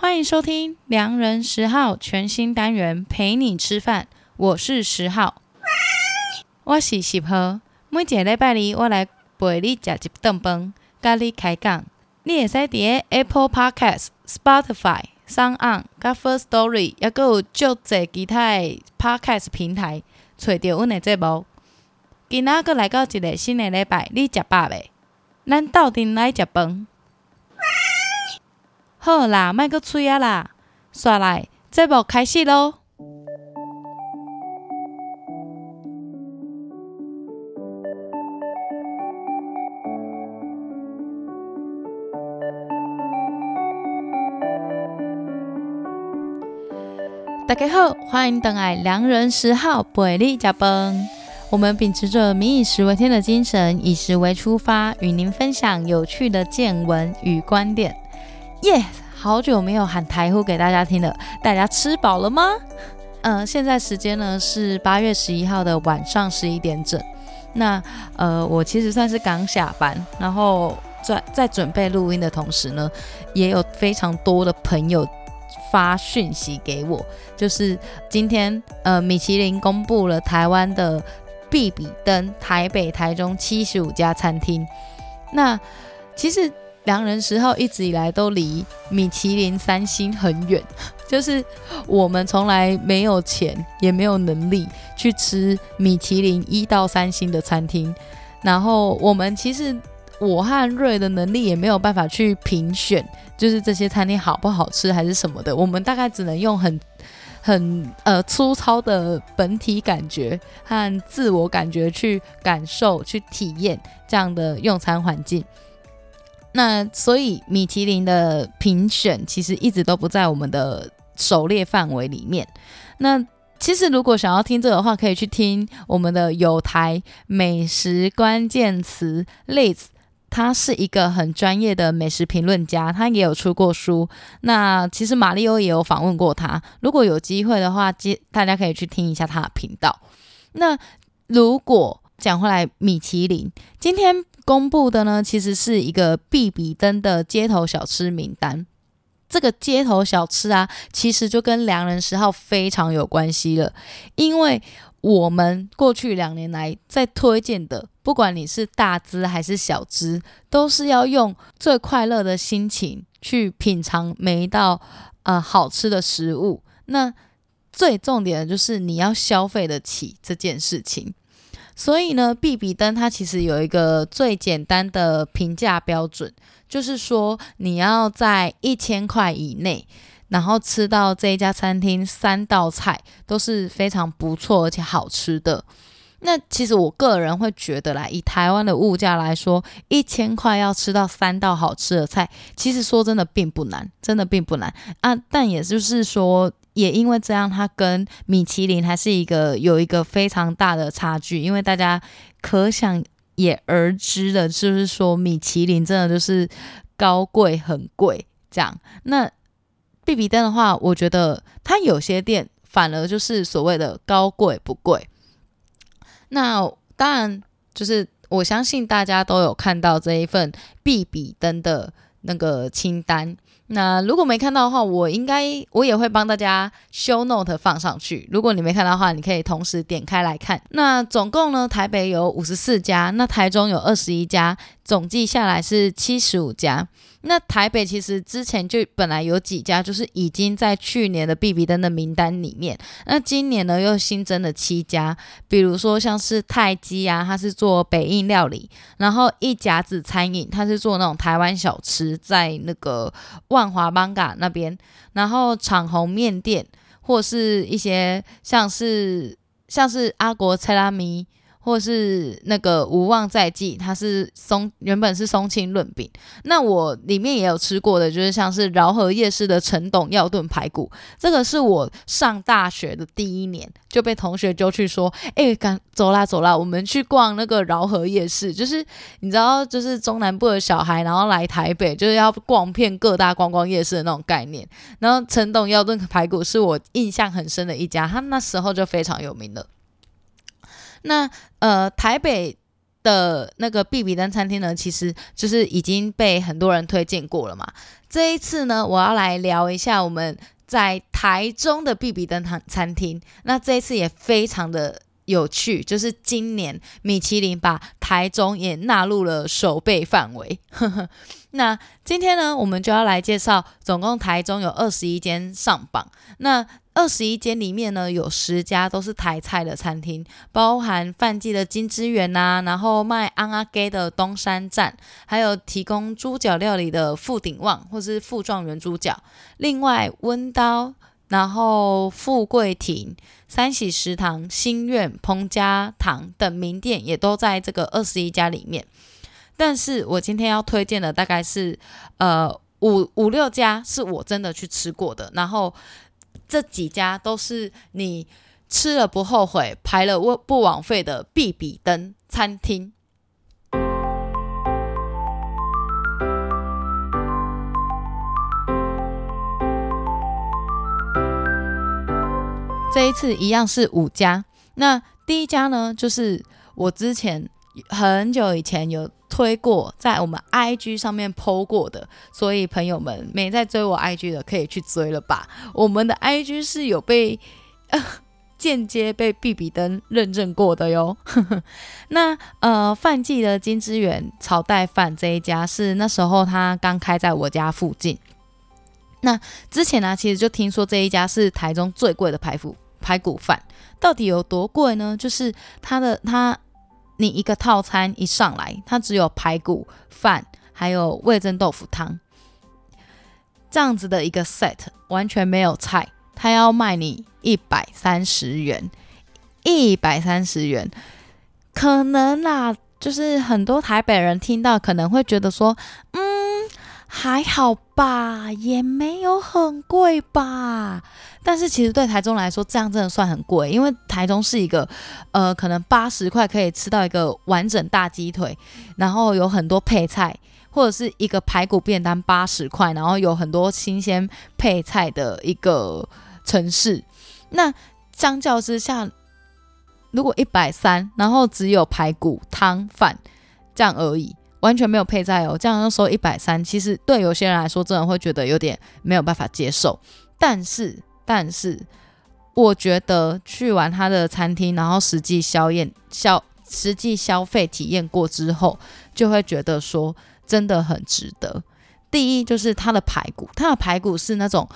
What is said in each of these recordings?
欢迎收听《良人十号》全新单元，陪你吃饭。我是十号，我是十号。每一个礼拜二，我来陪你吃一顿饭，跟你开讲。你会使在 Apple Podcast、Spotify、SoundOn、甲 Firstory，也阁有足侪其他的 Podcast 平台，找到阮的节目。今仔阁来到一个新的礼拜，你食饱未？咱斗阵来食饭。好啦，卖阁催啊啦，刷来，节目开始喽！大家好，欢迎登来良人十号陪你加崩。我们秉持着“民以食为天”的精神，以食为出发，与您分享有趣的见闻与观点。耶、yeah!！好久没有喊台呼给大家听了，大家吃饱了吗？嗯、现在时间呢是八月十一号的晚上十一点整。那呃，我其实算是刚下班，然后在在准备录音的同时呢，也有非常多的朋友发讯息给我，就是今天呃，米其林公布了台湾的必比登台北、台中七十五家餐厅。那其实。良人十号一直以来都离米其林三星很远，就是我们从来没有钱，也没有能力去吃米其林一到三星的餐厅。然后我们其实我和瑞的能力也没有办法去评选，就是这些餐厅好不好吃还是什么的。我们大概只能用很很呃粗糙的本体感觉和自我感觉去感受、去体验这样的用餐环境。那所以米其林的评选其实一直都不在我们的狩猎范围里面。那其实如果想要听这个的话，可以去听我们的有台美食关键词 Liz，他是一个很专业的美食评论家，他也有出过书。那其实马里欧也有访问过他。如果有机会的话，接大家可以去听一下他的频道。那如果讲回来，米其林今天公布的呢，其实是一个必比登的街头小吃名单。这个街头小吃啊，其实就跟良人十号非常有关系了，因为我们过去两年来在推荐的，不管你是大只还是小只，都是要用最快乐的心情去品尝每一道呃好吃的食物。那最重点的就是你要消费得起这件事情。所以呢，必比登它其实有一个最简单的评价标准，就是说你要在一千块以内，然后吃到这一家餐厅三道菜都是非常不错而且好吃的。那其实我个人会觉得啦，以台湾的物价来说，一千块要吃到三道好吃的菜，其实说真的并不难，真的并不难啊。但也就是说。也因为这样，它跟米其林还是一个有一个非常大的差距。因为大家可想也而知的，就是说米其林真的就是高贵很贵这样。那必比登的话，我觉得它有些店反而就是所谓的高贵不贵。那当然，就是我相信大家都有看到这一份必比登的那个清单。那如果没看到的话，我应该我也会帮大家 show note 放上去。如果你没看到的话，你可以同时点开来看。那总共呢，台北有五十四家，那台中有二十一家，总计下来是七十五家。那台北其实之前就本来有几家，就是已经在去年的 BB 登的名单里面。那今年呢，又新增了七家，比如说像是泰基啊，它是做北印料理；然后一甲子餐饮，它是做那种台湾小吃，在那个万华艋舺那边；然后长虹面店，或是一些像是像是阿国菜拉米。或是那个无望在即，它是松原本是松青润饼。那我里面也有吃过的，就是像是饶河夜市的陈董药炖排骨。这个是我上大学的第一年就被同学揪去说，哎、赶走啦走啦，我们去逛那个饶河夜市。就是你知道，就是中南部的小孩，然后来台北就是要逛遍各大观光夜市的那种概念。然后陈董药炖排骨是我印象很深的一家，他那时候就非常有名了。那呃，台北的那个必比登餐厅呢，其实就是已经被很多人推荐过了嘛。这一次呢，我要来聊一下我们在台中的必比登餐餐厅。那这一次也非常的有趣，就是今年米其林把台中也纳入了守备范围。那今天呢，我们就要来介绍，总共台中有二十一间上榜。那二十一间里面呢，有十家都是台菜的餐厅，包含范记的金之源呐、啊，然后卖瓮仔鸡的东山站，还有提供猪脚料理的富鼎旺或是富状元猪脚。另外温刀，然后富贵亭、三喜食堂、新苑、彭家堂等名店也都在这个二十一家里面。但是我今天要推荐的大概是呃五五六家是我真的去吃过的，然后。这几家都是你吃了不后悔、排了不不枉费的必比登餐厅。这一次一样是五家。那第一家呢，就是我之前很久以前有推过，在我们 IG 上面 PO 过的，所以朋友们没在追我 IG 的可以去追了吧。我们的 IG 是有被间接被必比登认证过的哟。那呃范记的金之源炒带饭这一家是那时候他刚开在我家附近。那之前呢、其实就听说这一家是台中最贵的排骨排骨饭，到底有多贵呢？就是他的他。你一个套餐一上来，它只有排骨饭，还有味增豆腐汤，这样子的一个 set，完全没有菜，它要卖你一百三十元，一百三十元，可能啦，就是很多台北人听到可能会觉得说，嗯。还好吧，也没有很贵吧。但是其实对台中来说，这样真的算很贵，因为台中是一个，呃，可能八十块可以吃到一个完整大鸡腿，然后有很多配菜，或者是一个排骨便当八十块，然后有很多新鲜配菜的一个城市。那相较之下，如果一百三，然后只有排骨汤饭这样而已。完全没有配菜哦，这样要收一百三，其实对有些人来说，真的会觉得有点没有办法接受。但是，但是，我觉得去完他的餐厅，然后实际消验消实际消费体验过之后，就会觉得说真的很值得。第一就是他的排骨，他的排骨是那种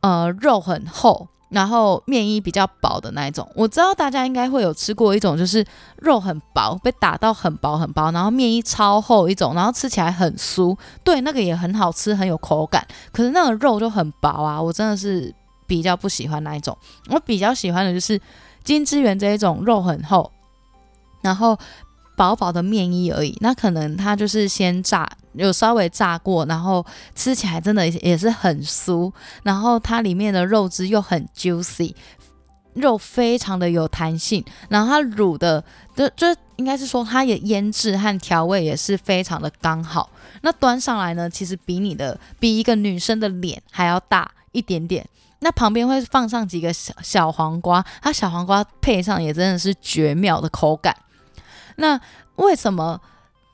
呃肉很厚。然后面衣比较薄的那一种，我知道大家应该会有吃过一种，就是肉很薄，被打到很薄很薄，然后面衣超厚一种，然后吃起来很酥，对，那个也很好吃，很有口感。可是那个肉就很薄啊，我真的是比较不喜欢那一种。我比较喜欢的就是金之源这一种，肉很厚，然后。薄薄的面衣而已，那可能它就是先炸，有稍微炸过，然后吃起来真的也是很酥，然后它里面的肉汁又很 juicy，肉非常的有弹性，然后它卤的就就应该是说它也腌制和调味也是非常的刚好，那端上来呢，其实比你的比一个女生的脸还要大一点点，那旁边会放上几个小小黄瓜，它小黄瓜配上也真的是绝妙的口感。那为什么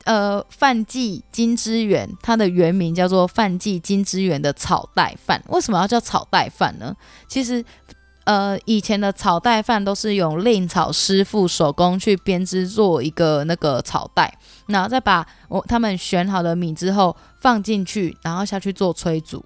呃范记金之源它的原名叫做范记金之源的炒带饭？为什么要叫炒带饭呢？其实呃以前的炒带饭都是用令草师傅手工去编织做一个那个炒带，然后再把我他们选好的米之后放进去，然后下去做催煮，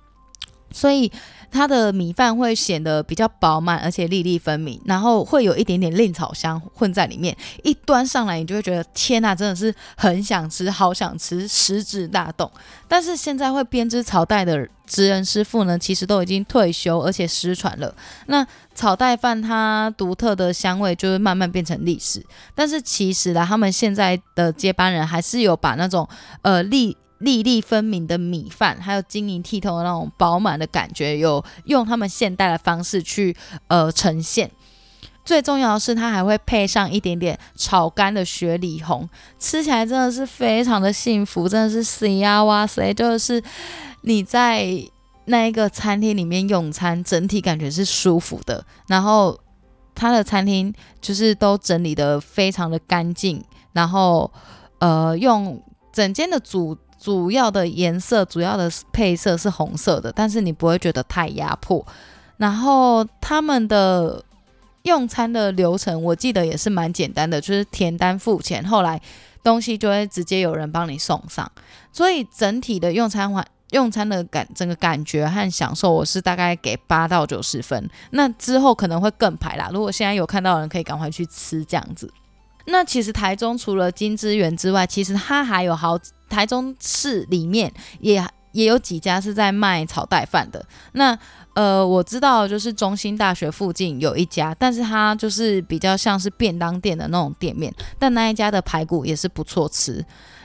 所以。它的米饭会显得比较饱满，而且粒粒分明，然后会有一点点令草香混在里面。一端上来，你就会觉得天呐，真的是很想吃，好想吃，食指大动。但是现在会编织草袋的职人师傅呢，其实都已经退休，而且失传了。那炒带饭它独特的香味就会慢慢变成历史。但是其实呢，他们现在的接班人还是有把那种呃粒。粒粒分明的米饭，还有晶莹剔透的那种饱满的感觉，有用他们现代的方式去呃呈现。最重要的是，它还会配上一点点炒干的雪里红，吃起来真的是非常的幸福，真的是死呀哇塞！就是你在那一个餐厅里面用餐，整体感觉是舒服的。然后他的餐厅就是都整理得非常的干净。然后呃用整间的主主要的颜色、主要的配色是红色的，但是你不会觉得太压迫。然后他们的用餐的流程，我记得也是蛮简单的，就是填单付钱，后来东西就会直接有人帮你送上。所以整体的用餐环用餐的感整个感觉和享受，我是大概给八到九十分。那之后可能会更排啦。如果现在有看到人，可以赶快去吃这样子。那其实台中除了金之园之外，其实它还有好台中市里面也也有几家是在卖炒带饭的。那呃，我知道就是中心大学附近有一家，但是它就是比较像是便当店的那种店面，但那一家的排骨也是不错吃。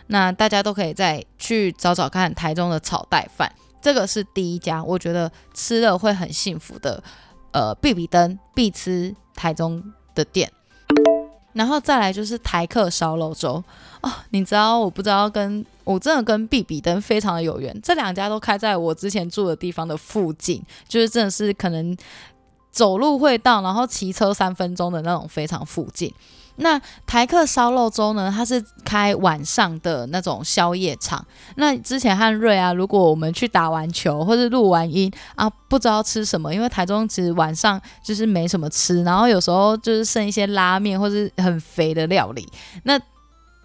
那大家都可以再去找找看台中的炒带饭，这个是第一家，我觉得吃了会很幸福的。呃，必比登必吃台中的店。然后再来就是台客烧肉粥哦，你知道我不知道跟我真的跟毕比登非常的有缘，这两家都开在我之前住的地方的附近，就是真的是可能走路会到，然后骑车三分钟的那种非常附近。那台客烧肉粥呢？它是开晚上的那种宵夜场。那之前汉瑞啊，如果我们去打完球或者录完音啊，不知道吃什么，因为台中其实晚上就是没什么吃，然后有时候就是剩一些拉面或是很肥的料理。那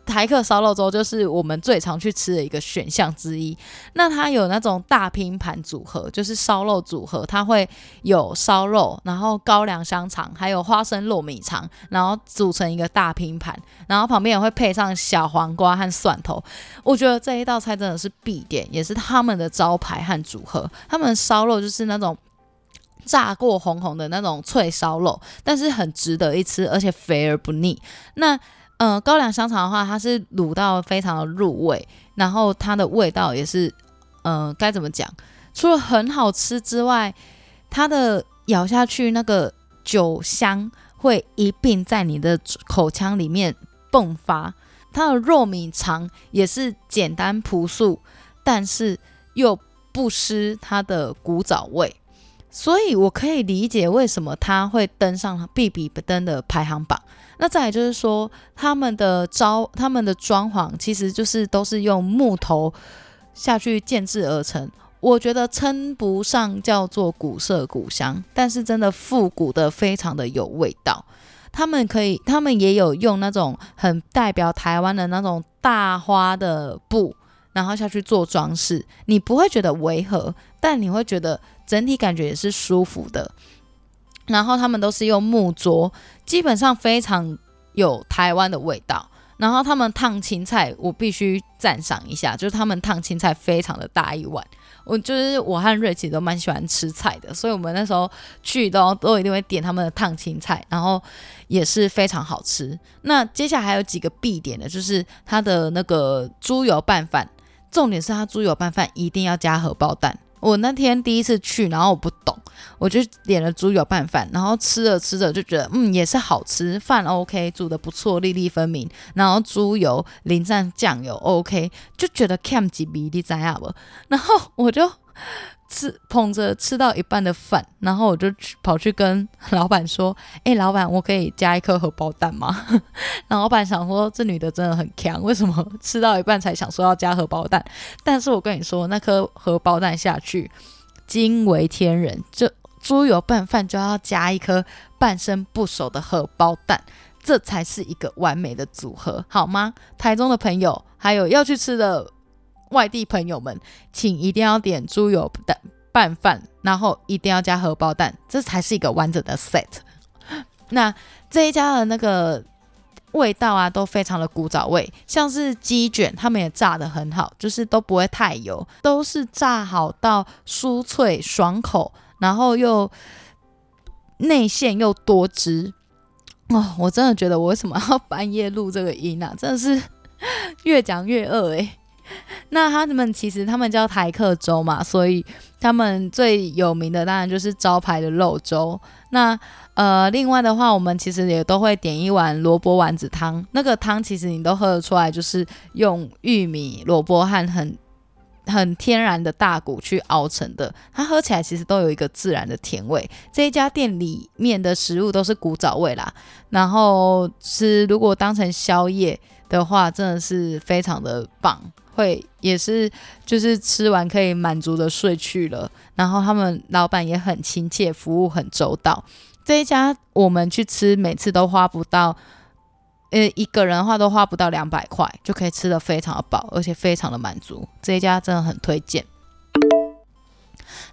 台客烧肉粥就是我们最常去吃的一个选项之一。那它有那种大拼盘组合，就是烧肉组合，它会有烧肉，然后高粱香肠，还有花生糯米肠，然后组成一个大拼盘，然后旁边也会配上小黄瓜和蒜头。我觉得这一道菜真的是必点，也是他们的招牌和组合。他们烧肉就是那种炸过红红的那种脆烧肉，但是很值得一吃，而且肥而不腻。那、呃，高粱香肠的话，它是卤到非常的入味，然后它的味道也是，嗯、该怎么讲？除了很好吃之外，它的咬下去那个酒香会一并在你的口腔里面迸发。它的糯米肠也是简单朴素，但是又不失它的古早味，所以我可以理解为什么它会登上必比登的排行榜。那再来就是说，他们的招、他们的装潢，其实就是都是用木头下去建制而成。我觉得称不上叫做古色古香，但是真的复古的非常的有味道。他们可以，他们也有用那种很代表台湾的那种大花的布，然后下去做装饰，你不会觉得违和，但你会觉得整体感觉也是舒服的。然后他们都是用木桌，基本上非常有台湾的味道。然后他们烫青菜，我必须赞赏一下，就是他们烫青菜非常的大一碗。我就是我和瑞奇都蛮喜欢吃菜的，所以我们那时候去都都一定会点他们的烫青菜，然后也是非常好吃。那接下来还有几个必点的，就是他的那个猪油拌饭，重点是他猪油拌饭一定要加荷包蛋。我那天第一次去，然后我不懂，我就点了猪油拌饭，然后吃着吃着就觉得，嗯，也是好吃，饭 OK，煮的不错，粒粒分明，然后猪油淋上酱油 OK，就觉得 cam 几比例怎样不？然后我就。吃捧着吃到一半的饭，然后我就去跑去跟 老板说：“哎、老板，我可以加一颗荷包蛋吗？” 然后老板想说：“这女的真的很强，为什么吃到一半才想说要加荷包蛋？”但是我跟你说，那颗荷包蛋下去惊为天人，就猪油拌饭就要加一颗半生不熟的荷包蛋，这才是一个完美的组合，好吗？台中的朋友还有要去吃的。外地朋友们，请一定要点猪油蛋拌饭，然后一定要加荷包蛋，这才是一个完整的 set。那这一家的那个味道啊，都非常的古早味，像是鸡卷，他们也炸得很好，就是都不会太油，都是炸好到酥脆爽口，然后又内馅又多汁。哦，我真的觉得我为什么要 半夜录这个音啊？真的是 越讲越饿诶、那他们其实他们叫台客粥嘛，所以他们最有名的当然就是招牌的肉粥。那呃，另外的话，我们其实也都会点一碗萝卜丸子汤。那个汤其实你都喝得出来，就是用玉米、萝卜和很很天然的大骨去熬成的。它喝起来其实都有一个自然的甜味。这一家店里面的食物都是古早味啦，然后是如果当成宵夜的话，真的是非常的棒，会也是就是吃完可以满足的睡去了。然后他们老板也很亲切，服务很周到。这一家我们去吃，每次都花不到，呃，一个人的话都花不到两百块，就可以吃的非常的饱，而且非常的满足。这一家真的很推荐。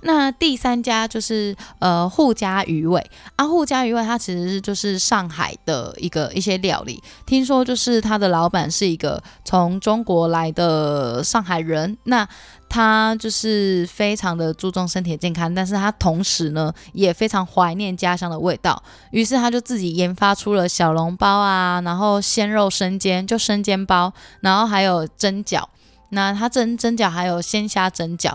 那第三家就是呃护家鱼尾。啊，护家鱼尾它其实就是上海的一个一些料理，听说就是他的老板是一个从中国来的上海人，那他就是非常的注重身体健康，但是他同时呢也非常怀念家乡的味道，于是他就自己研发出了小笼包啊，然后鲜肉生煎就生煎包，然后还有蒸饺，那他蒸蒸饺还有鲜虾蒸饺。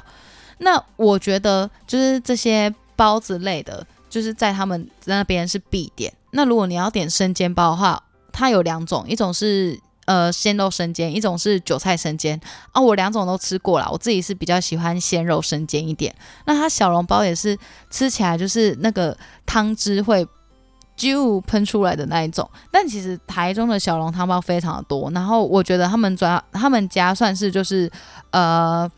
那我觉得就是这些包子类的，就是在他们那边是必点。那如果你要点生煎包的话，它有两种，一种是呃鲜肉生煎，一种是韭菜生煎啊。我两种都吃过了，我自己是比较喜欢鲜肉生煎一点。那它小笼包也是吃起来就是那个汤汁会就喷出来的那一种。但其实台中的小笼汤包非常的多，然后我觉得他们主要他们家算是就是呃。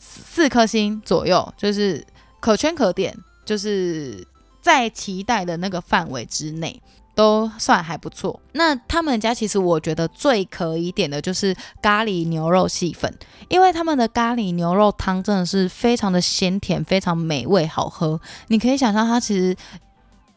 四颗星左右，就是可圈可点，就是在期待的那个范围之内，都算还不错。那他们家其实我觉得最可以点的就是咖喱牛肉细粉，因为他们的咖喱牛肉汤真的是非常的鲜甜，非常美味好喝。你可以想象它其实。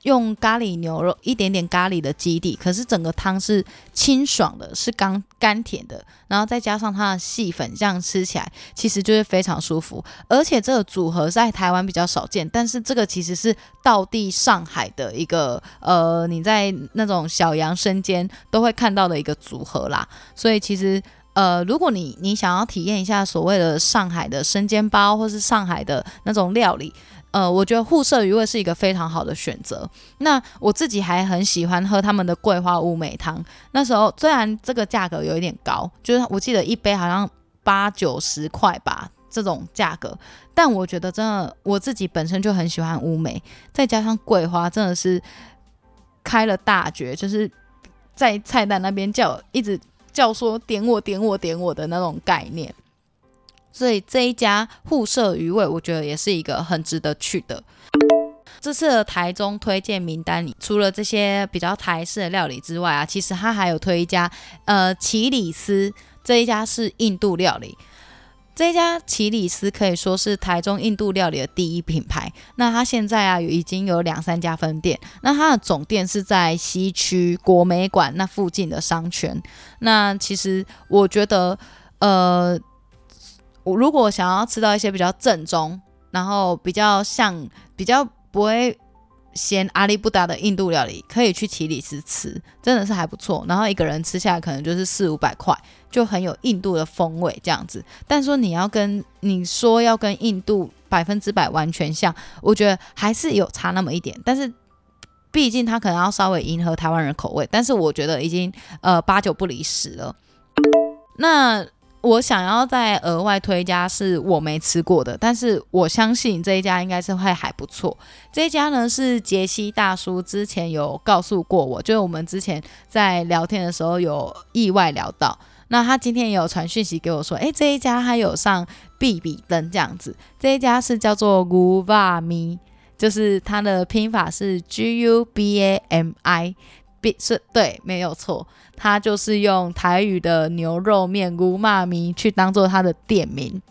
用咖喱牛肉，一点点咖喱的基底，可是整个汤是清爽的，是甘甘甜的，然后再加上它的细粉，这样吃起来其实就是非常舒服。而且这个组合在台湾比较少见，但是这个其实是道地上海的一个呃，你在那种小阳生煎都会看到的一个组合啦。所以其实呃，如果你你想要体验一下所谓的上海的生煎包，或是上海的那种料理。呃，我觉得沪舍鱼味是一个非常好的选择。那我自己还很喜欢喝他们的桂花乌梅汤。那时候虽然这个价格有一点高，就是我记得一杯好像八九十块吧，这种价格，但我觉得真的我自己本身就很喜欢乌梅，再加上桂花，真的是开了大绝，就是在菜单那边叫一直叫说点我点我点我的那种概念。所以这一家沪舍鱼味，我觉得也是一个很值得去的。这次的台中推荐名单里，除了这些比较台式的料理之外啊，其实他还有推一家，呃，奇里斯这一家是印度料理。这一家奇里斯可以说是台中印度料理的第一品牌。那它现在啊，已经有两三家分店。那它的总店是在西区国美馆那附近的商圈。那其实我觉得，呃。我如果想要吃到一些比较正宗，然后比较像比较不会嫌阿里不达的印度料理，可以去奇里斯吃，真的是还不错。然后一个人吃下来可能就是四五百块，就很有印度的风味这样子。但说你要跟你说要跟印度百分之百完全像，我觉得还是有差那么一点。但是毕竟它可能要稍微迎合台湾人口味，但是我觉得已经呃八九不离十了。那。我想要再额外推一家是我没吃过的，但是我相信这一家应该是会还不错。这一家呢是杰西大叔之前有告诉过我，就是我们之前在聊天的时候有意外聊到，那他今天也有传讯息给我说，诶，这一家他有上必比登这样子。这一家是叫做 Gubami，就是它的拼法是 G U B A M I。是对，没有错，他就是用台语的牛肉面姑妈咪去当做他的店名。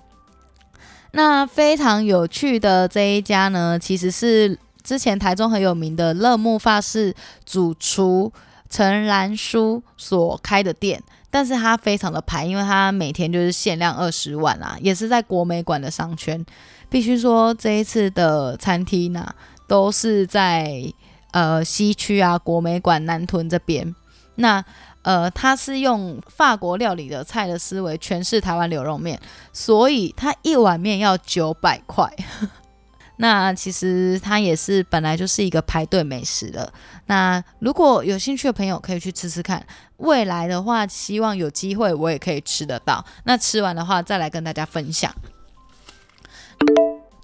那非常有趣的这一家呢，其实是之前台中很有名的乐木发饰主厨陈兰书所开的店，但是他非常的排，因为他每天就是限量二十碗啊，也是在国美馆的商圈。必须说这一次的餐厅呢、都是在。呃，西区啊，国美馆南屯这边，那呃，他是用法国料理的菜的思维诠释台湾牛肉面，所以他一碗面要九百块。那其实它也是本来就是一个排队美食的。那如果有兴趣的朋友可以去吃吃看，未来的话，希望有机会我也可以吃得到。那吃完的话，再来跟大家分享。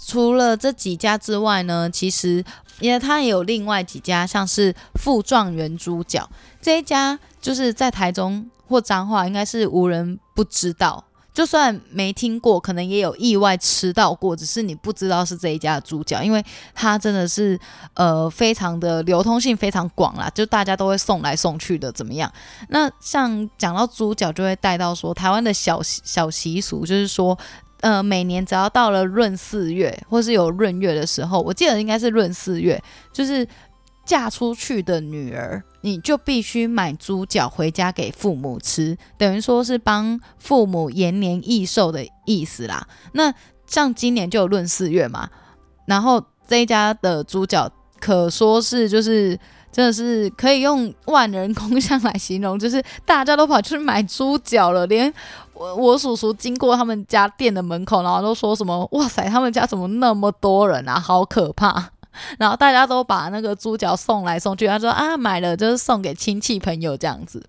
除了这几家之外呢，其实因为它也有另外几家，像是富状元猪脚这一家，就是在台中或彰化，应该是无人不知道。就算没听过，可能也有意外吃到过，只是你不知道是这一家的猪脚，因为它真的是呃非常的流通性非常广啦，就大家都会送来送去的，怎么样？那像讲到猪脚，就会带到说台湾的小小习俗，就是说呃每年只要到了闰四月或是有闰月的时候，我记得应该是闰四月，就是。嫁出去的女儿，你就必须买猪脚回家给父母吃，等于说是帮父母延年益寿的意思啦。那像今年就有闰四月嘛，然后这一家的猪脚可说是就是真的是可以用万人空巷来形容，就是大家都跑去买猪脚了，连我我叔叔经过他们家店的门口，然后都说什么哇塞，他们家怎么那么多人啊，好可怕。然后大家都把那个猪脚送来送去，他说啊，买了就是送给亲戚朋友这样子。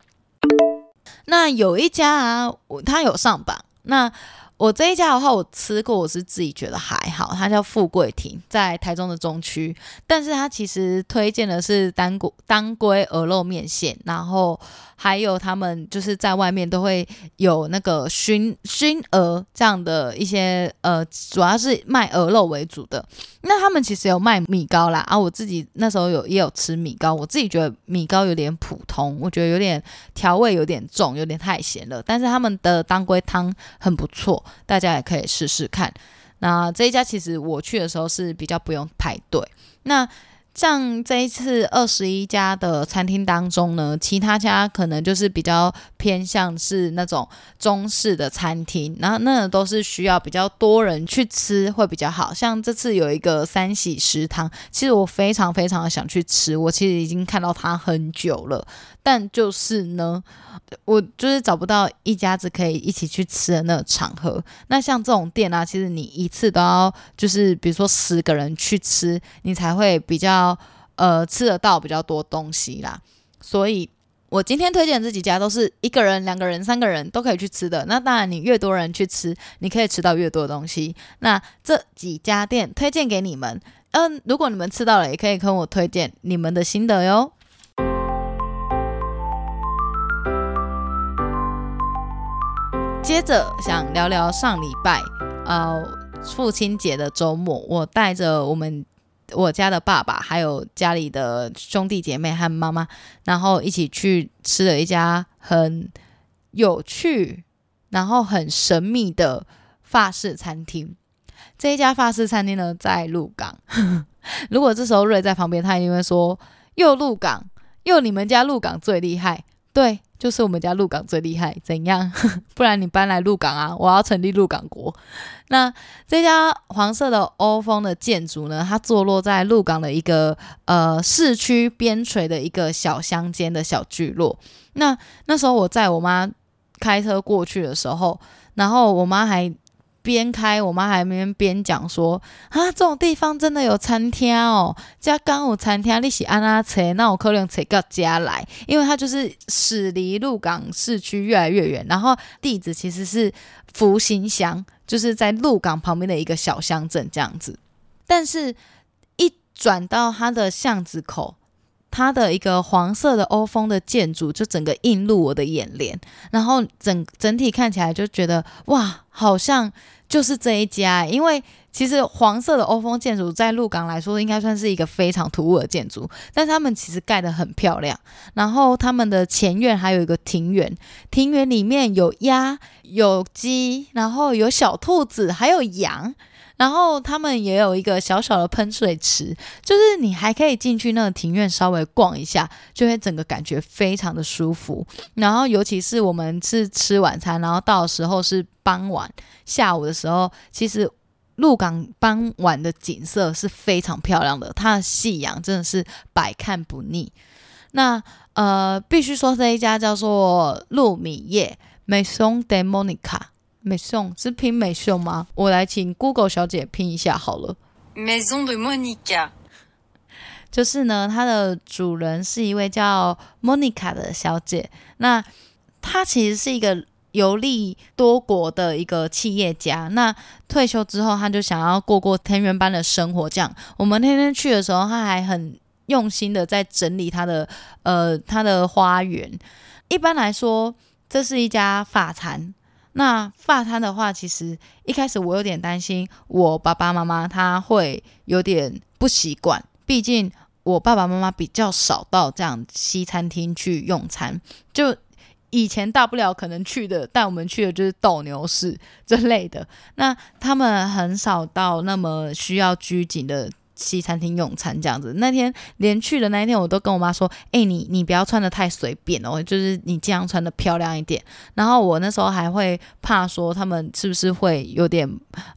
那有一家啊，他有上榜。那我这一家的话，我吃过，我是自己觉得还好。它叫富贵亭，在台中的中区，但是它其实推荐的是当归当归鹅肉面线，然后。还有他们就是在外面都会有那个熏熏鹅这样的一些呃，主要是卖鹅肉为主的。那他们其实有卖米糕啦啊，我自己那时候有也有吃米糕，我自己觉得米糕有点普通，我觉得有点调味有点重，有点太咸了。但是他们的当归汤很不错，大家也可以试试看。那这一家其实我去的时候是比较不用排队。那像这一次二十一家的餐厅当中呢，其他家可能就是比较偏向是那种中式的餐厅，然后那都是需要比较多人去吃会比较好。像这次有一个三喜食堂，其实我非常非常的想去吃，我其实已经看到它很久了，但就是呢。我就是找不到一家子可以一起去吃的那个场合。那像这种店啊，其实你一次都要就是比如说十个人去吃，你才会比较呃吃得到比较多东西啦。所以我今天推荐这几家都是一个人、两个人、三个人都可以去吃的。那当然，你越多人去吃，你可以吃到越多东西。那这几家店推荐给你们，嗯，如果你们吃到了，也可以跟我推荐你们的心得哟。接着想聊聊上礼拜，呃，父亲节的周末，我带着我们我家的爸爸，还有家里的兄弟姐妹和妈妈，然后一起去吃了一家很有趣，然后很神秘的法式餐厅。这一家法式餐厅呢，在鹿港。如果这时候瑞在旁边，他一定会说：“又鹿港，又你们家鹿港最厉害。”对。就是我们家鹿港最厉害，怎样？不然你搬来鹿港啊！我要成立鹿港国。那这家黄色的欧风的建筑呢？它坐落在鹿港的一个呃市区边陲的一个小乡间的小聚落。那那时候我在我妈开车过去的时候，然后我妈还。边开，我妈还边边讲说啊，这种地方真的有餐厅哦，家刚有餐厅，你是安那车，那我可能车到家来，因为它就是驶离鹿港市区越来越远，然后地址其实是福兴乡，就是在鹿港旁边的一个小乡镇这样子，但是一转到它的巷子口。它的一个黄色的欧风的建筑就整个映入我的眼帘，然后整整体看起来就觉得哇，好像就是这一家。因为其实黄色的欧风建筑在鹿港来说应该算是一个非常突兀的建筑，但是他们其实盖得很漂亮。然后他们的前院还有一个庭园，庭园里面有鸭、有鸡，然后有小兔子，还有羊。然后他们也有一个小小的喷水池，就是你还可以进去那个庭院稍微逛一下，就会整个感觉非常的舒服。然后尤其是我们是吃晚餐，然后到时候是傍晚下午的时候，其实鹿港傍晚的景色是非常漂亮的，它的夕阳真的是百看不腻。那呃，必须说这一家叫做鹿米叶 Maison de Monica。美颂是拼美颂吗？我来请 Google 小姐拼一下好了。Maison de Monica，就是呢，它的主人是一位叫 Monica 的小姐。那她其实是一个游历多国的一个企业家。那退休之后，她就想要过过田园般的生活。这样，我们天天去的时候，她还很用心的在整理她的呃她的花园。一般来说，这是一家法餐。那发餐的话，其实一开始我有点担心，我爸爸妈妈他会有点不习惯，毕竟我爸爸妈妈比较少到这样西餐厅去用餐，就以前大不了可能去的，带我们去的就是斗牛士之类的，那他们很少到那么需要拘谨的。西餐厅用餐这样子，那天连去的那一天，我都跟我妈说：“哎、你你不要穿的太随便哦，就是你这样穿的漂亮一点。”然后我那时候还会怕说他们是不是会有点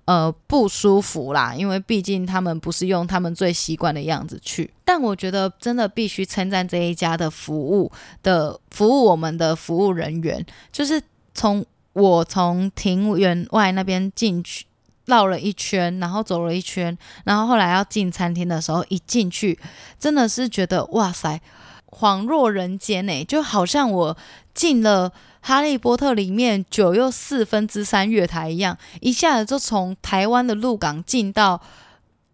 呃不舒服啦，因为毕竟他们不是用他们最习惯的样子去。但我觉得真的必须称赞这一家的服务的服务我们的服务人员，就是从我从庭园外那边进去。绕了一圈，然后走了一圈，然后后来要进餐厅的时候，一进去真的是觉得哇塞，恍若人间呢，就好像我进了《哈利波特》里面九又四分之三月台一样，一下子就从台湾的鹿港进到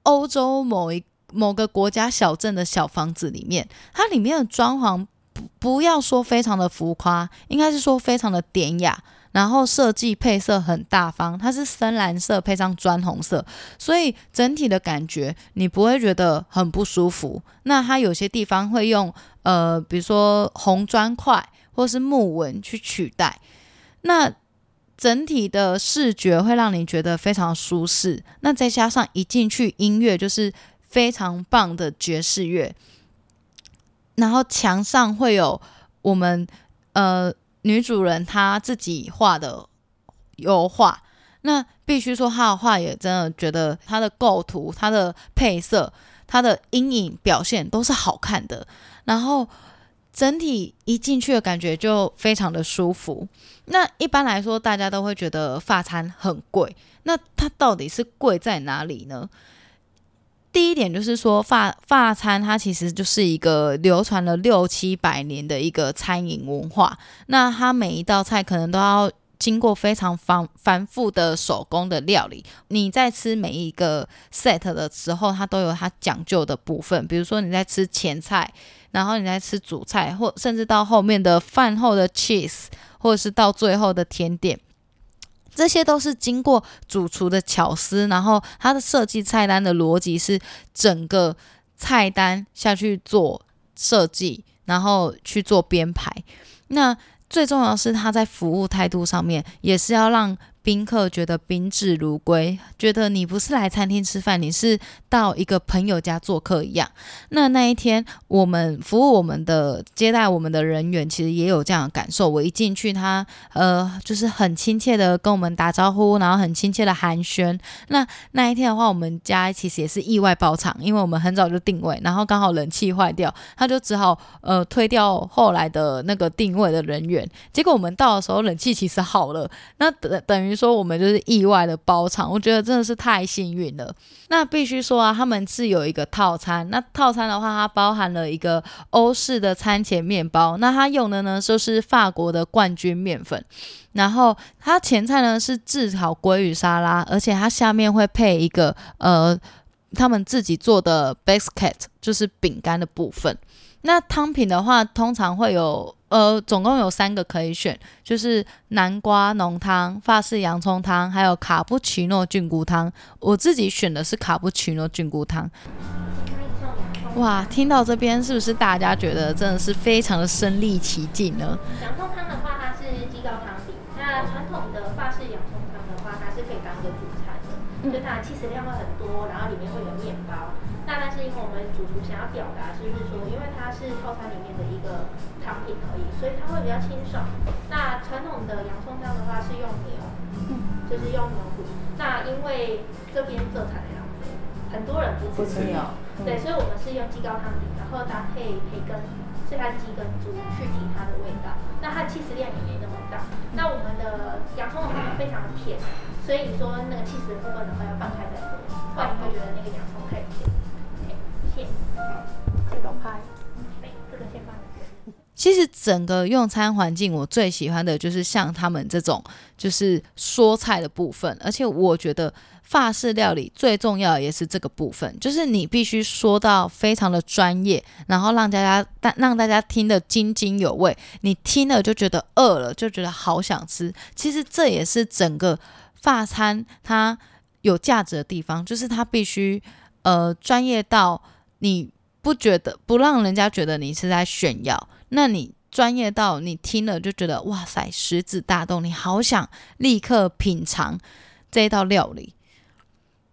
欧洲某一某个国家小镇的小房子里面，它里面的装潢不不要说非常的浮夸，应该是说非常的典雅。然后设计配色很大方，它是深蓝色配上砖红色，所以整体的感觉你不会觉得很不舒服。那它有些地方会用呃，比如说红砖块或是木纹去取代，那整体的视觉会让你觉得非常舒适。那再加上一进去音乐就是非常棒的爵士乐，然后墙上会有我们呃。女主人她自己画的油画，那必须说她的画也真的觉得她的构图、她的配色、她的阴影表现都是好看的。然后整体一进去的感觉就非常的舒服。那一般来说，大家都会觉得发餐很贵，那它到底是贵在哪里呢？第一点就是说法，法餐它其实就是一个流传了六七百年的一个餐饮文化。那它每一道菜可能都要经过非常繁繁复的手工的料理。你在吃每一个 set 的时候，它都有它讲究的部分。比如说你在吃前菜，然后你在吃主菜，或甚至到后面的饭后的 cheese，或者是到最后的甜点。这些都是经过主厨的巧思，然后他的设计菜单的逻辑是整个菜单下去做设计，然后去做编排。那最重要是他在服务态度上面也是要让。宾客觉得宾至如归，觉得你不是来餐厅吃饭，你是到一个朋友家做客一样。那那一天，我们服务我们的接待我们的人员，其实也有这样的感受。我一进去，他呃，就是很亲切的跟我们打招呼，然后很亲切的寒暄。那那一天的话，我们家其实也是意外包场，因为我们很早就定位，然后刚好冷气坏掉，他就只好呃推掉后来的那个定位的人员。结果我们到的时候，冷气其实好了，那等等。说我们就是意外的包场，我觉得真的是太幸运了。那必须说啊，他们是有一个套餐。那套餐的话，它包含了一个欧式的餐前面包。那它用的呢，就是法国的冠军面粉。然后它前菜呢是炙烤鲑鱼沙拉，而且它下面会配一个呃他们自己做的 biscuit，就是饼干的部分。那汤品的话，通常会有。呃，总共有三个可以选，就是南瓜浓汤、法式洋葱汤，还有卡布奇诺菌菇汤。我自己选的是卡布奇诺菌菇汤。哇，听到这边是不是大家觉得真的是非常的身临其境呢？洋葱汤的话，它是鸡高汤底；那传统的法式洋葱汤的话，它是可以当一个主菜就它的气实量会很多，然后里面会有面包。那但是因为我们主厨想要表达，就是说，因为它是套餐里面的一个。汤品而已，所以它会比较清爽。那传统的洋葱汤的话是用牛，嗯、就是用牛骨。那因为这边色彩的样子，很多人不吃牛，对，所以我们是用鸡高汤底，然后搭配培根，是它鸡跟猪去提它的味道。那它的气实量也没那么大。那我们的洋葱的话非常的甜，所以说那个气实的部分的话要放开再说，不然你会觉得那个洋葱太甜。OK，谢谢。这个拍，这个先放。其实整个用餐环境，我最喜欢的就是像他们这种，就是说菜的部分。而且我觉得法式料理最重要的也是这个部分，就是你必须说到非常的专业，然后让大家大让大家听得津津有味。你听了就觉得饿了，就觉得好想吃。其实这也是整个法餐它有价值的地方，就是它必须呃专业到你不觉得不让人家觉得你是在炫耀。那你专业到你听了就觉得哇塞，食指大动，你好想立刻品尝这一道料理。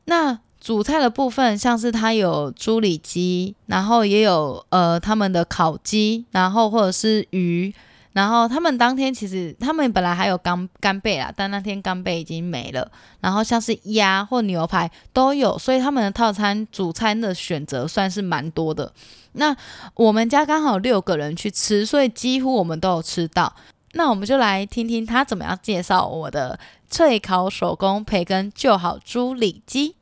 那主菜的部分，像是它有猪里脊，然后也有呃他们的烤鸡，然后或者是鱼。然后他们当天其实他们本来还有干干贝啦，但那天干贝已经没了。然后像是鸭或牛排都有，所以他们的套餐主餐的选择算是蛮多的。那我们家刚好六个人去吃，所以几乎我们都有吃到。那我们就来听听他怎么样介绍我的脆烤手工培根就好猪里脊。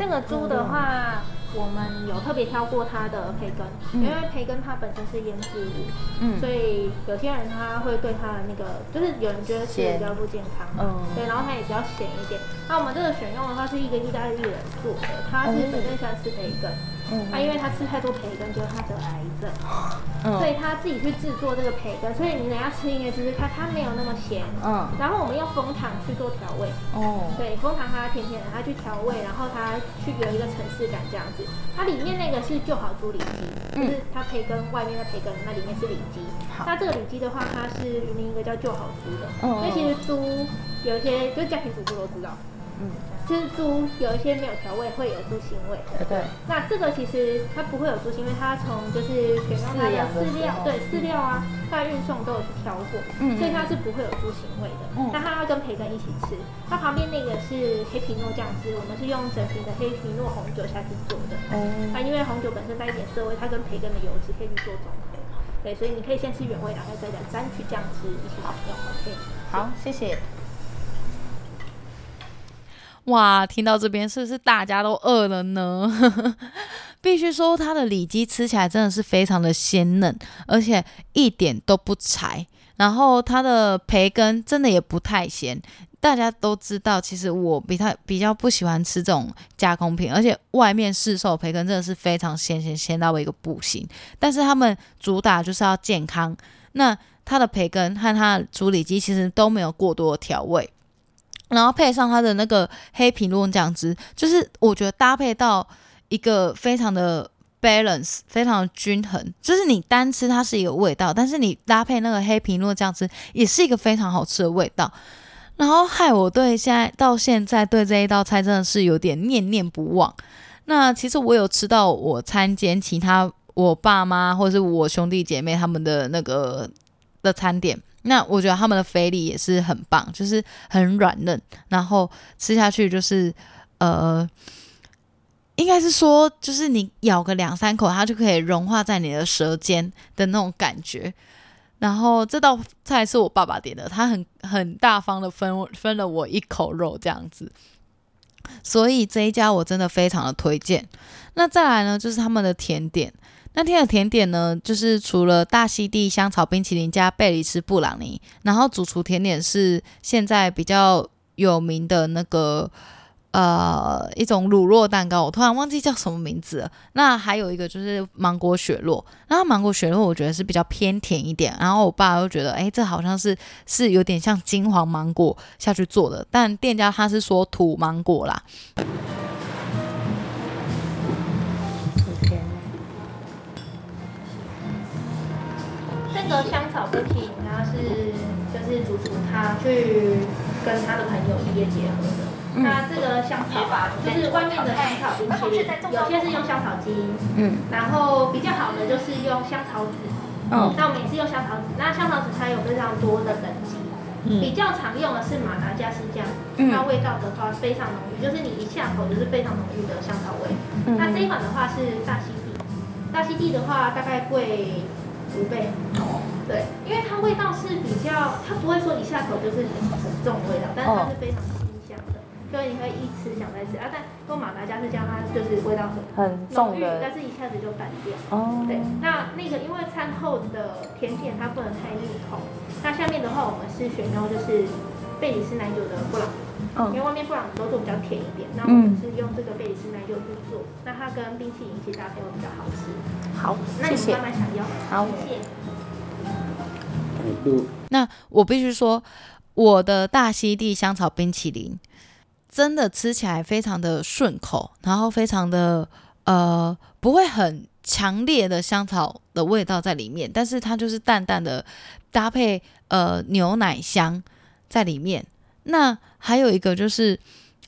这个猪的话，我们有特别挑过它的培根，嗯、因为培根它本身是腌制物，嗯，所以有些人他会对它的那个，就是有人觉得吃的比较不健康，嗯，对，然后它也比较咸一点。那我们这个选用的话是一个意大利人做的，他是本身喜欢吃培根。啊、因为他吃太多培根，就他得癌症，嗯，所以他自己去制作这个培根，所以你等下吃应该就是它它没有那么咸，嗯，然后我们用枫糖去做调味，哦，对，枫糖它甜甜的，它去调味，然后它去有一个层次感这样子，它里面那个是就好猪里脊，就是它培根外面的培根，那里面是里脊，好，那这个里脊的话，它是云林一个叫就好猪的，嗯，因为其实猪有一些就是家庭主妇都知道。嗯，吃猪有一些没有调味，会有猪腥味。对对。那这个其实它不会有猪腥味，它从就是选用它的饲料，对饲料啊，它的运送都有去挑过，嗯，所以它是不会有猪腥味的。嗯。那它要跟培根一起吃，它旁边那个是黑皮诺酱汁，我们是用整瓶的黑皮诺红酒下去做的。嗯。那因为红酒本身带一点涩味，它跟培根的油脂可以去做综合。对，所以你可以先吃原味，然后再加沾取酱汁一起享用。OK。好，谢谢。哇，听到这边是不是大家都饿了呢？必须说，它的里脊吃起来真的是非常的鲜嫩，而且一点都不柴。然后它的培根真的也不太咸。大家都知道，其实我比较比较不喜欢吃这种加工品，而且外面市售培根真的是非常鲜鲜鲜到一个不行。但是他们主打就是要健康，那它的培根和它的猪里脊其实都没有过多的调味。然后配上它的那个黑皮诺酱汁，就是我觉得搭配到一个非常的 balance，非常的均衡。就是你单吃它是一个味道，但是你搭配那个黑皮诺酱汁，也是一个非常好吃的味道。然后害我对现在到现在对这一道菜真的是有点念念不忘。那其实我有吃到我餐间其他我爸妈或者是我兄弟姐妹他们的那个的餐点。那我觉得他们的肥力也是很棒，就是很软嫩，然后吃下去就是，呃，应该是说，就是你咬个两三口，它就可以融化在你的舌尖的那种感觉。然后这道菜是我爸爸点的，他很很大方的分分了我一口肉这样子，所以这一家我真的非常的推荐。那再来呢，就是他们的甜点。那天的甜点呢，就是除了大溪地香草冰淇淋加贝里斯布朗尼，然后主厨甜点是现在比较有名的那个呃一种乳酪蛋糕，我突然忘记叫什么名字了。那还有一个就是芒果雪酪，那芒果雪酪我觉得是比较偏甜一点，然后我爸又觉得，哎，这好像是是有点像金黄芒果下去做的，但店家他是说土芒果啦。个香草冰淇淋它是就是主厨他去跟他的朋友异业结合的。嗯、那这个香草吧，就是外面的香草冰淇淋，有些是用香草精，嗯，然后比较好的就是用香草籽，嗯，那我们也是用香草籽。那香草籽它有非常多的等级，嗯，比较常用的是马达加斯酱，嗯，那味道的话非常浓郁，就是你一下口就是非常浓郁的香草味。嗯、那这一款的话是大溪地，大溪地的话大概贵。五倍，对，因为它味道是比较，它不会说一下口就是很重的味道，但是它是非常清香的。所以你会一吃想再吃啊。但跟马达加是这样，它就是味道很很浓郁，但是一下子就淡掉。哦，对，那那个因为餐后的甜点它不能太腻口，那下面的话我们是选用就是贝里斯奶酒的布朗尼，嗯，因为外面布朗尼都做比较甜一点，那我们是用这个贝里斯奶酒去做，那它跟冰淇淋一起搭配会比较好吃。好，那你慢慢享用。好，谢谢。那我必须说，我的大溪地香草冰淇淋真的吃起来非常的顺口，然后非常的呃不会很强烈的香草的味道在里面，但是它就是淡淡的搭配呃牛奶香在里面。那还有一个就是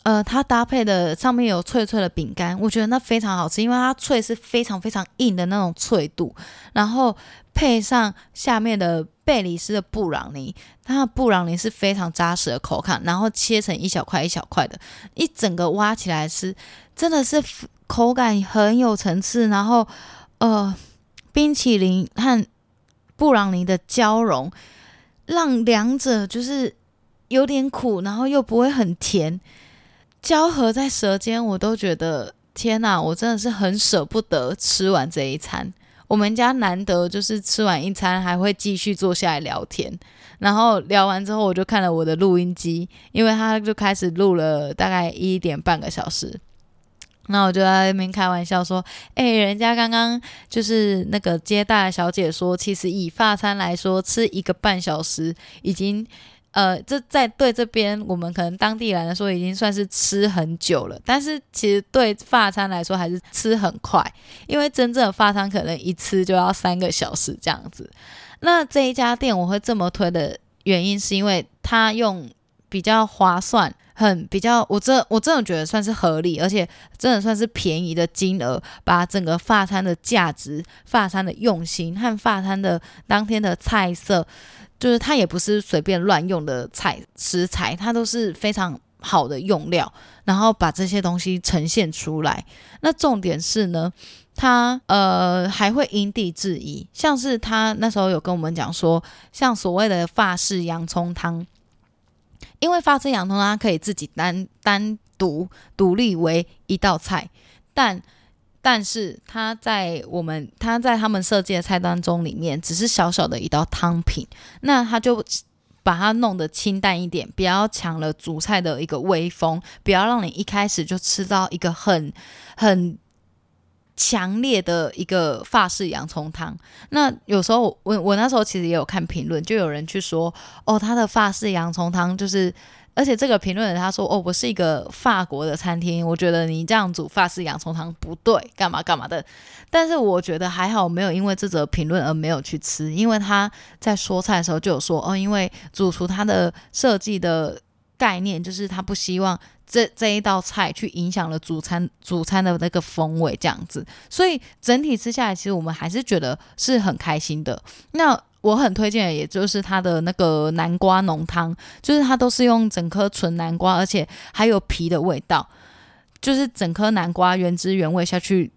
呃它搭配的上面有脆脆的饼干，我觉得那非常好吃，因为它脆是非常非常硬的那种脆度，然后配上下面的。贝里斯的布朗尼，它的布朗尼是非常扎实的口感，然后切成一小块一小块的，一整个挖起来吃，真的是口感很有层次。然后，呃，冰淇淋和布朗尼的交融，让两者就是有点苦，然后又不会很甜，交合在舌尖，我都觉得天哪，我真的是很舍不得吃完这一餐。我们家难得就是吃完一餐还会继续坐下来聊天，然后聊完之后我就看了我的录音机，因为他就开始录了大概一点半个小时，那我就在那边开玩笑说：“哎，人家刚刚就是那个接待小姐说，其实以发餐来说，吃一个半小时已经。”呃，这在对这边我们可能当地来说已经算是吃很久了，但是其实对发餐来说还是吃很快，因为真正的发餐可能一吃就要三个小时这样子。那这一家店我会这么推的原因，是因为它用比较划算、很比较我这我真的觉得算是合理，而且真的算是便宜的金额，把整个发餐的价值、发餐的用心和发餐的当天的菜色。就是它也不是随便乱用的菜食材，它都是非常好的用料，然后把这些东西呈现出来。那重点是呢，它呃还会因地制宜，像是他那时候有跟我们讲说，像所谓的法式洋葱汤，因为法式洋葱它可以自己单单独独立为一道菜，但但是它在我们它在他们设计的菜单中里面，只是小小的一道汤品，那他就把它弄得清淡一点，不要抢了主菜的一个威风，不要让你一开始就吃到一个很很强烈的一个法式洋葱汤。那有时候我我那时候其实也有看评论，就有人去说，哦，他的法式洋葱汤就是。而且这个评论人他说：“哦，我是一个法国的餐厅，我觉得你这样煮法式洋葱汤不对，干嘛干嘛的。”但是我觉得还好，没有因为这则评论而没有去吃，因为他在说菜的时候就有说：“哦，因为主厨他的设计的概念就是他不希望这这一道菜去影响了主餐主餐的那个风味这样子，所以整体吃下来，其实我们还是觉得是很开心的。”那。我很推荐的，也就是它的那个南瓜浓汤，就是它都是用整颗纯南瓜，而且还有皮的味道，就是整颗南瓜原汁原味下去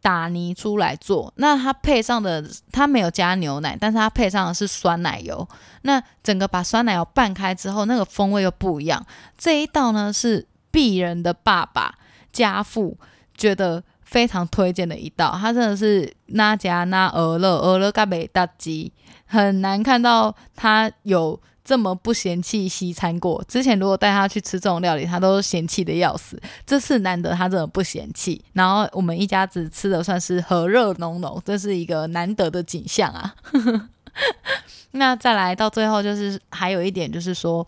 打泥出来做。那它配上的，它没有加牛奶，但是它配上的是酸奶油。那整个把酸奶油拌开之后，那个风味又不一样。这一道呢是鄙人的爸爸家父觉得。非常推荐的一道，它真的是那家那俄勒俄勒嘎美大鸡，很难看到他有这么不嫌弃西餐过。之前如果带他去吃这种料理，他都嫌弃的要死。这次难得他真的不嫌弃，然后我们一家子吃的算是和热浓浓，这是一个难得的景象啊。那再来到最后，就是还有一点就是说，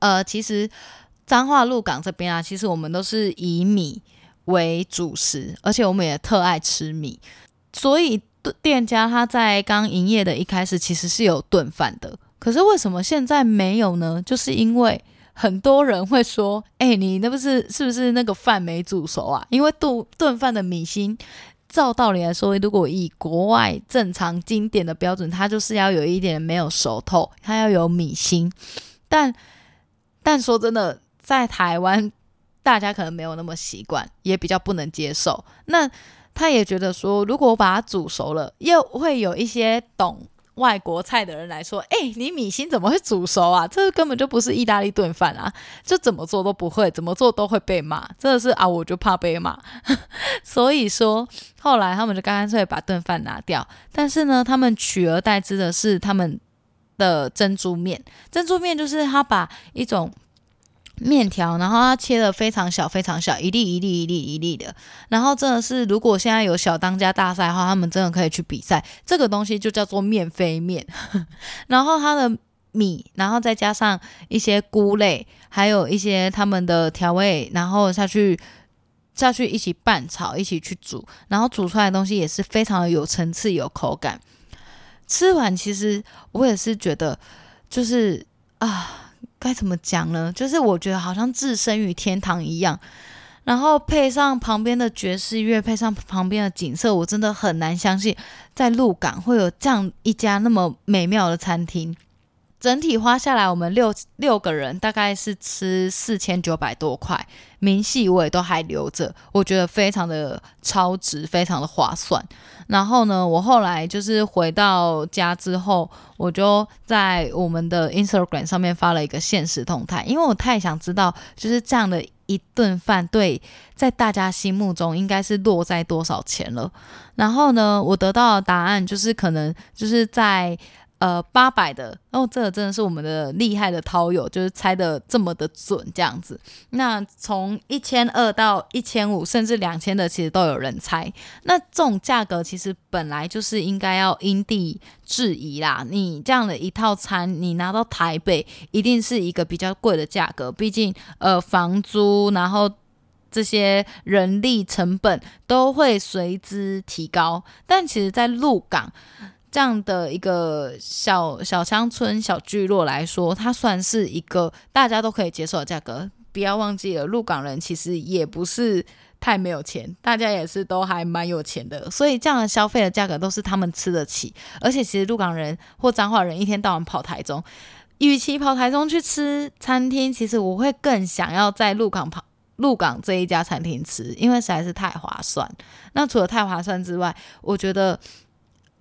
呃，其实彰化鹿港这边啊，其实我们都是以米。为主食，而且我们也特爱吃米，所以店家他在刚营业的一开始其实是有炖饭的。可是为什么现在没有呢？就是因为很多人会说：“哎、你那不是是不是那个饭没煮熟啊？”因为炖炖饭的米心，照道理来说，如果以国外正常经典的标准，它就是要有一点没有熟透，它要有米心。但但说真的，在台湾。大家可能没有那么习惯，也比较不能接受。那他也觉得说，如果我把它煮熟了，又会有一些懂外国菜的人来说，哎、你米心怎么会煮熟啊？这根本就不是意大利炖饭啊！就怎么做都不会，怎么做都会被骂。真的是啊，我就怕被骂。所以说，后来他们就干脆把炖饭拿掉。但是呢，他们取而代之的是他们的珍珠面。珍珠面就是他把一种。面条，然后它切的非常小，非常小，一粒一粒一粒一粒的。然后真的是，如果现在有小当家大赛的话，他们真的可以去比赛。这个东西就叫做面飞面。然后它的米，然后再加上一些菇类，还有一些他们的调味，然后下去下去一起拌炒，一起去煮，然后煮出来的东西也是非常的有层次、有口感。吃完其实我也是觉得，就是啊。该怎么讲呢？就是我觉得好像置身于天堂一样，然后配上旁边的爵士乐，配上旁边的景色，我真的很难相信在鹿港会有这样一家那么美妙的餐厅。整体花下来，我们六六个人大概是吃四千九百多块，明细我也都还留着，我觉得非常的超值，非常的划算。然后呢，我后来就是回到家之后，我就在我们的 Instagram 上面发了一个限时动态，因为我太想知道，就是这样的一顿饭对在大家心目中应该是落在多少钱了。然后呢，我得到的答案就是可能就是在。呃，八百的哦，这个真的是我们的厉害的涛友，就是猜得这么的准，这样子。那从一千二到一千五，甚至两千的，其实都有人猜。那这种价格其实本来就是应该要因地制宜啦。你这样的一套餐，你拿到台北，一定是一个比较贵的价格。毕竟，呃，房租，然后这些人力成本都会随之提高。但其实，在鹿港。这样的一个小小乡村、小聚落来说，它算是一个大家都可以接受的价格。不要忘记了，鹿港人其实也不是太没有钱，大家也是都还蛮有钱的。所以这样的消费的价格都是他们吃得起。而且其实鹿港人或彰化人一天到晚跑台中，与其跑台中去吃餐厅，其实我会更想要在鹿港跑鹿港这一家餐厅吃，因为实在是太划算。那除了太划算之外，我觉得。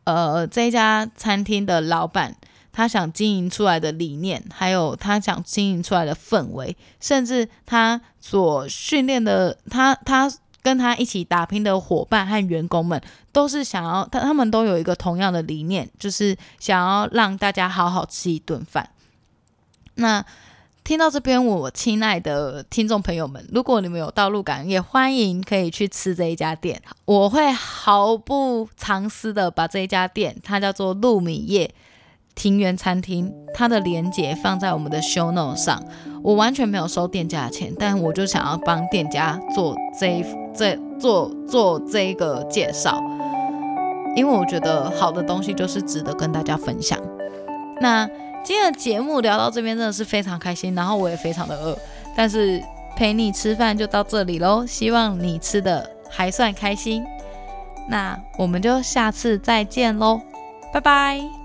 呃，这家餐厅的老板，他想经营出来的理念，还有他想经营出来的氛围，甚至他所训练的他他跟他一起打拼的伙伴和员工们，都是想要他他们都有一个同样的理念，就是想要让大家好好吃一顿饭。那。听到这边，我亲爱的听众朋友们，如果你们有到鹿港，也欢迎可以去吃这一家店。我会毫不藏私的把这一家店，它叫做鹿米叶庭园餐厅，它的链接放在我们的 show note 上。我完全没有收店家的钱，但我就想要帮店家做这一这做做这一个介绍，因为我觉得好的东西就是值得跟大家分享。那。今天的节目聊到这边真的是非常开心，然后我也非常的饿，但是陪你吃饭就到这里喽，希望你吃的还算开心，那我们就下次再见喽，拜拜。